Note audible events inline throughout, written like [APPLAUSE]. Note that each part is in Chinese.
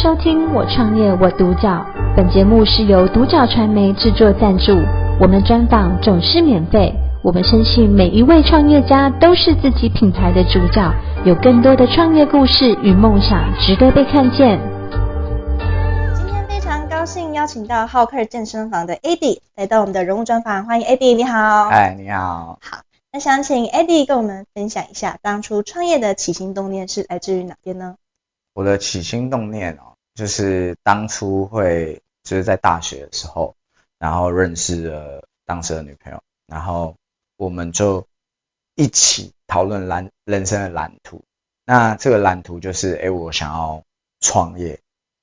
收听我创业我独角，本节目是由独角传媒制作赞助，我们专访总是免费。我们相信每一位创业家都是自己品牌的主角，有更多的创业故事与梦想值得被看见。今天非常高兴邀请到浩克健身房的 Eddie 来到我们的人物专访，欢迎 Eddie，你好。哎，你好。好，那想请 Eddie 跟我们分享一下，当初创业的起心动念是来自于哪边呢？我的起心动念哦，就是当初会就是在大学的时候，然后认识了当时的女朋友，然后我们就一起讨论蓝人生的蓝图。那这个蓝图就是，哎，我想要创业，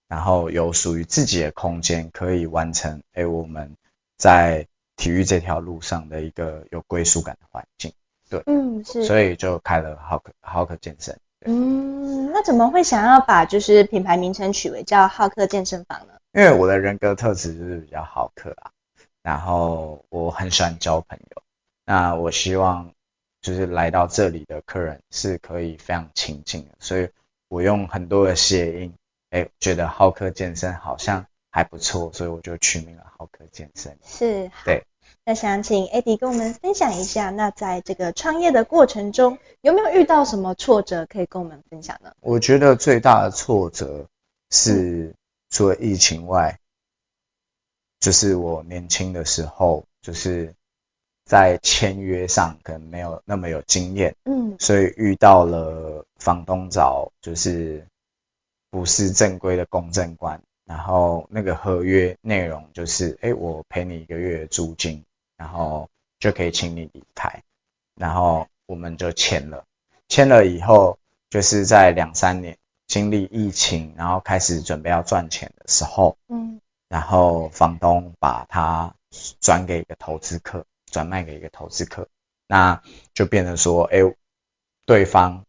然后有属于自己的空间，可以完成，哎，我们在体育这条路上的一个有归属感的环境。对，嗯，是，所以就开了浩克浩克健身。嗯，那怎么会想要把就是品牌名称取为叫浩客健身房呢？因为我的人格特质就是比较好客啊，然后我很喜欢交朋友，那我希望就是来到这里的客人是可以非常亲近的，所以我用很多的谐音，哎，觉得浩客健身好像还不错，所以我就取名了浩客健身。是，对。那想请 Eddie 跟我们分享一下，那在这个创业的过程中，有没有遇到什么挫折可以跟我们分享呢？我觉得最大的挫折是除了疫情外，就是我年轻的时候，就是在签约上可能没有那么有经验，嗯，所以遇到了房东找就是不是正规的公证官，然后那个合约内容就是，哎，我赔你一个月的租金。然后就可以请你离开，然后我们就签了，签了以后就是在两三年经历疫情，然后开始准备要赚钱的时候，嗯，然后房东把它转给一个投资客，转卖给一个投资客，那就变成说，哎，对方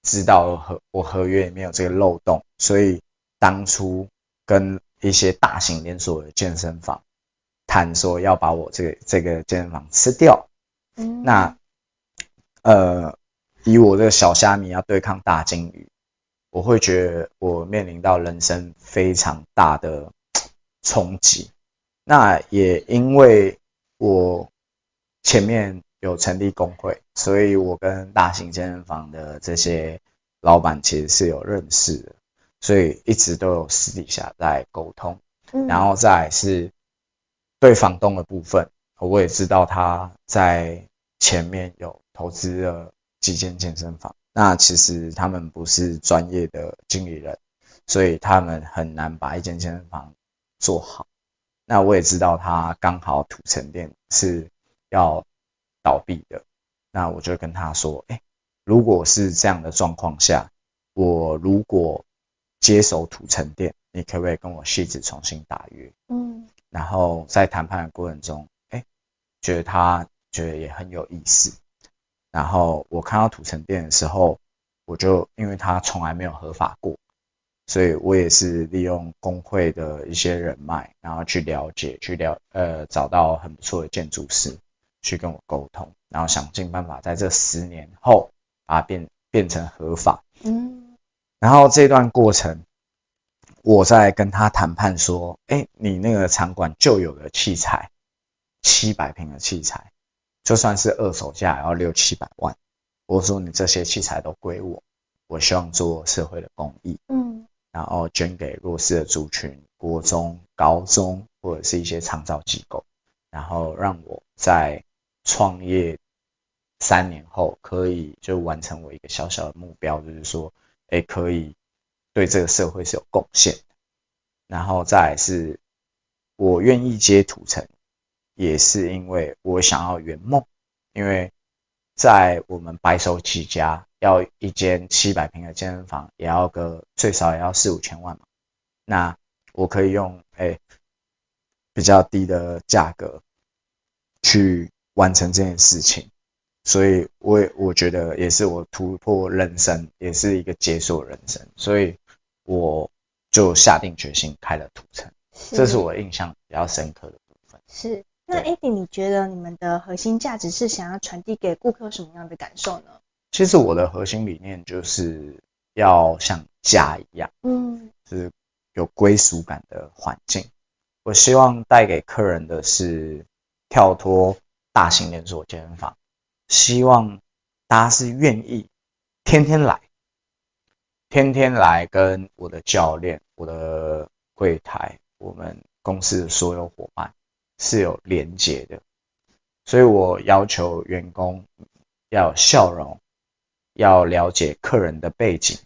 知道合我合约里面有这个漏洞，所以当初跟一些大型连锁的健身房。谈说要把我这个这个健身房吃掉，嗯，那呃，以我这个小虾米要对抗大金鱼，我会觉得我面临到人生非常大的 [TSK] 冲击。那也因为我前面有成立工会，所以我跟大型健身房的这些老板其实是有认识的，所以一直都有私底下在沟通，嗯，然后再是。对房东的部分，我也知道他在前面有投资了几间健身房，那其实他们不是专业的经理人，所以他们很难把一间健身房做好。那我也知道他刚好土城店是要倒闭的，那我就跟他说，哎，如果是这样的状况下，我如果接手土城店，你可不可以跟我戏子重新打约？嗯。然后在谈判的过程中，哎，觉得他觉得也很有意思。然后我看到土城店的时候，我就因为他从来没有合法过，所以我也是利用工会的一些人脉，然后去了解，去了呃找到很不错的建筑师去跟我沟通，然后想尽办法在这十年后把它变变成合法。嗯。然后这段过程。我在跟他谈判说，哎，你那个场馆旧有的器材，七百平的器材，就算是二手价也要六七百万。我说你这些器材都归我，我希望做社会的公益，嗯，然后捐给弱势的族群，国中、高中或者是一些长照机构，然后让我在创业三年后可以就完成我一个小小的目标，就是说，哎，可以。对这个社会是有贡献的，然后再来是，我愿意接土城，也是因为我想要圆梦，因为在我们白手起家，要一间七百平的健身房，也要个最少也要四五千万嘛，那我可以用哎比较低的价格去完成这件事情。所以我也我觉得也是我突破人生，也是一个解锁人生，所以我就下定决心开了土城，这是我印象比较深刻的部分。是，那 Eddie 你觉得你们的核心价值是想要传递给顾客什么样的感受呢？其实我的核心理念就是要像家一样，嗯，就是有归属感的环境。我希望带给客人的是跳脱大型连锁健身房，希望大家是愿意天天来，天天来跟我的教练、我的柜台、我们公司的所有伙伴是有连接的。所以我要求员工要有笑容，要了解客人的背景，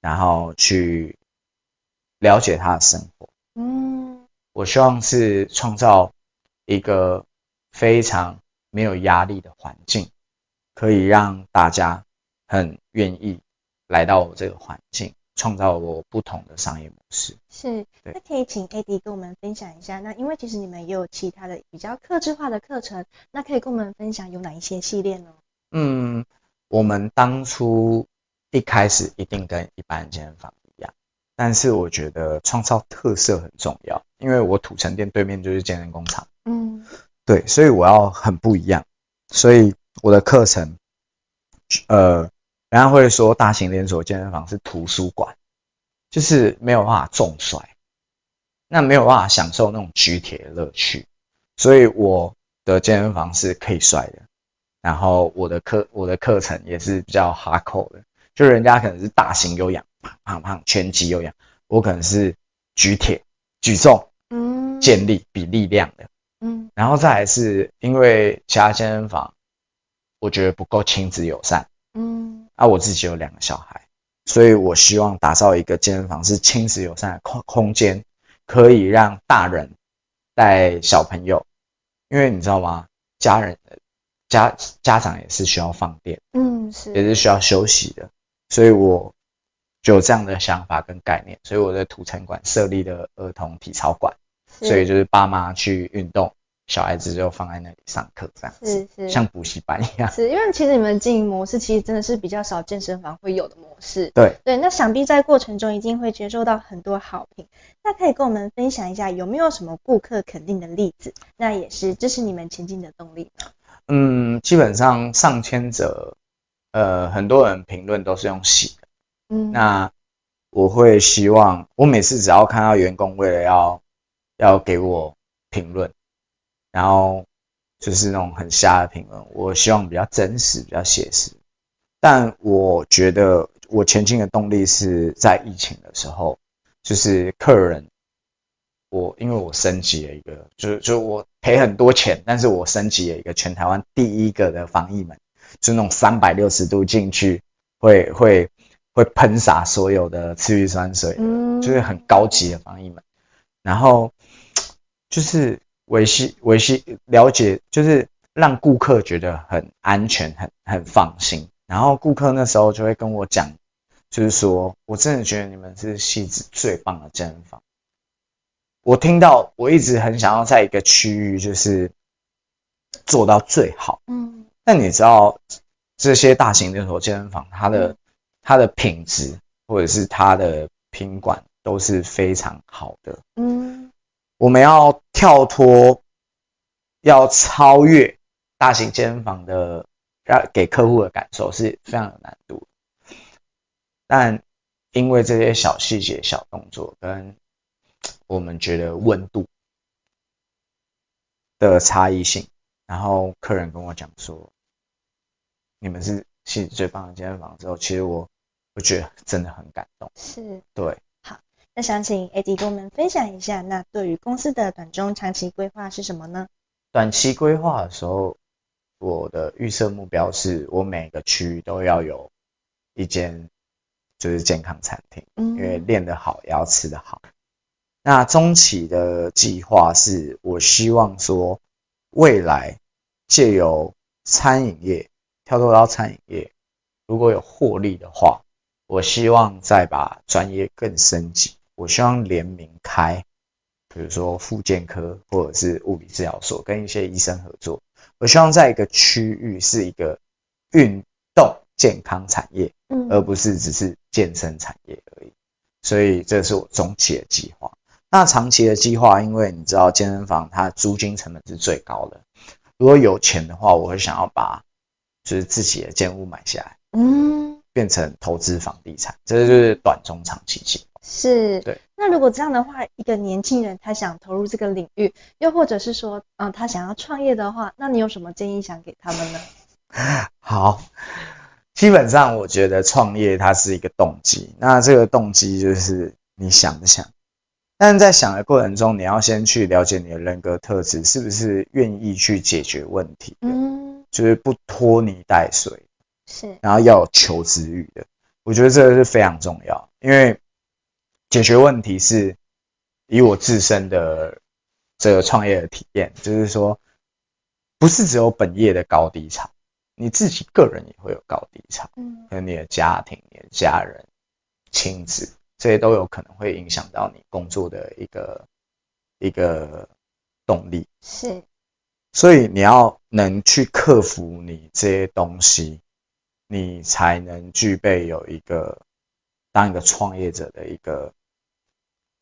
然后去了解他的生活。嗯，我希望是创造一个非常没有压力的环境，可以让大家很愿意来到我这个环境。创造我不同的商业模式。是，那可以请 Eddie 跟我们分享一下。那因为其实你们也有其他的比较克制化的课程，那可以跟我们分享有哪一些系列呢？嗯，我们当初一开始一定跟一般健身房一样，但是我觉得创造特色很重要，因为我土城店对面就是健身工厂。嗯，对，所以我要很不一样，所以我的课程，呃。人家会说大型连锁健身房是图书馆，就是没有办法重摔，那没有办法享受那种举铁的乐趣。所以我的健身房是可以摔的，然后我的课我的课程也是比较 hardcore 的，就人家可能是大型有氧，胖胖胖拳击有氧，我可能是举铁举重，嗯，建立比力量的，嗯，然后再来是因为其他健身房我觉得不够亲子友善，嗯。啊，我自己有两个小孩，所以我希望打造一个健身房是亲子友善的空空间，可以让大人带小朋友，因为你知道吗？家人家家长也是需要放电，嗯，是，也是需要休息的，所以我就有这样的想法跟概念，所以我在土城馆设立了儿童体操馆，所以就是爸妈去运动。小孩子就放在那里上课，这样子是是像补习班一样。是因为其实你们经营模式其实真的是比较少健身房会有的模式。对对，那想必在过程中一定会接受到很多好评。那可以跟我们分享一下有没有什么顾客肯定的例子？那也是这是你们前进的动力吗？嗯，基本上上千则，呃，很多人评论都是用喜的。嗯，那我会希望我每次只要看到员工为了要要给我评论。然后就是那种很瞎的评论，我希望比较真实、比较写实。但我觉得我前进的动力是在疫情的时候，就是客人，我因为我升级了一个，就是就我赔很多钱，但是我升级了一个全台湾第一个的防疫门，就那种三百六十度进去会会会喷洒所有的次氯酸水，嗯，就是很高级的防疫门。然后就是。维系维系了解，就是让顾客觉得很安全、很很放心。然后顾客那时候就会跟我讲，就是说我真的觉得你们是汐止最棒的健身房。我听到，我一直很想要在一个区域就是做到最好。嗯。但你知道，这些大型连锁健身房，它的它的品质或者是它的品管都是非常好的。嗯。我们要跳脱，要超越大型健身房的，让给客户的感受是非常有难度。但因为这些小细节、小动作跟我们觉得温度的差异性，然后客人跟我讲说，你们是汐止最棒的健身房之后，其实我我觉得真的很感动。是，对。那想请 Eddie 跟我们分享一下，那对于公司的短中长期规划是什么呢？短期规划的时候，我的预设目标是我每个区域都要有一间就是健康餐厅，嗯，因为练得好也要吃得好。那中期的计划是我希望说，未来借由餐饮业跳脱到餐饮业，如果有获利的话，我希望再把专业更升级。我希望联名开，比如说复健科或者是物理治疗所，跟一些医生合作。我希望在一个区域是一个运动健康产业，嗯，而不是只是健身产业而已。所以这是我中期的计划。那长期的计划，因为你知道健身房它租金成本是最高的。如果有钱的话，我会想要把就是自己的建物买下来，嗯，变成投资房地产。这就是短中长期计划。是，对。那如果这样的话，一个年轻人他想投入这个领域，又或者是说，嗯，他想要创业的话，那你有什么建议想给他们呢？[LAUGHS] 好，基本上我觉得创业它是一个动机，那这个动机就是你想不想？但是在想的过程中，你要先去了解你的人格特质是不是愿意去解决问题的，嗯，就是不拖泥带水，是，然后要有求知欲的，我觉得这个是非常重要，因为解决问题是以我自身的这个创业的体验，就是说不是只有本业的高低潮，你自己个人也会有高低潮，嗯，和你的家庭、你的家人、亲子。这些都有可能会影响到你工作的一个一个动力，是，所以你要能去克服你这些东西，你才能具备有一个当一个创业者的一个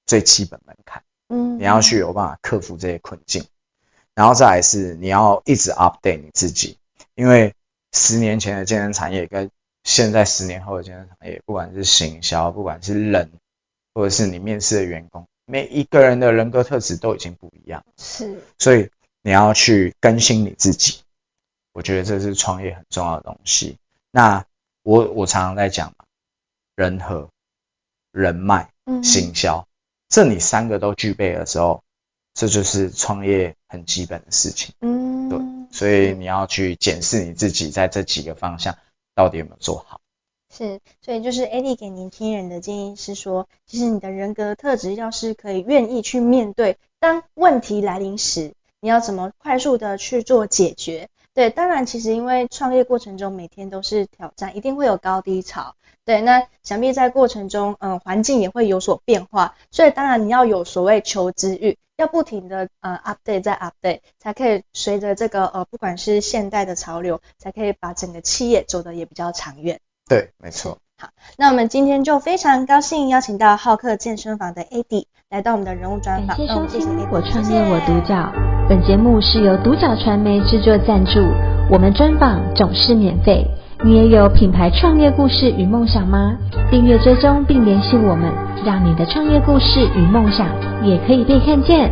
最基本门槛。嗯，你要去有办法克服这些困境，然后再来是你要一直 update 你自己，因为十年前的健身产业跟现在十年后的健身产业，不管是行销，不管是人，或者是你面试的员工，每一个人的人格特质都已经不一样。是，所以你要去更新你自己，我觉得这是创业很重要的东西。那我我常常在讲嘛，人和、人脉、行销，嗯，这你三个都具备的时候，这就是创业很基本的事情。嗯，对，所以你要去检视你自己在这几个方向。到底有没有做好？是，所以就是 Eddie 给年轻人的建议是说，其实你的人格特质要是可以愿意去面对，当问题来临时，你要怎么快速的去做解决？对，当然其实因为创业过程中每天都是挑战，一定会有高低潮。对，那想必在过程中，嗯，环境也会有所变化，所以当然你要有所谓求知欲。要不停的呃 update 再 update，才可以随着这个呃不管是现代的潮流，才可以把整个企业走得也比较长远。对，没错。好，那我们今天就非常高兴邀请到浩客健身房的 Eddie 来到我们的人物专访。感谢收听我创业我独角，本节目是由独角传媒制作赞助，我们专访总是免费。你也有品牌创业故事与梦想吗？订阅追踪并联系我们，让你的创业故事与梦想也可以被看见。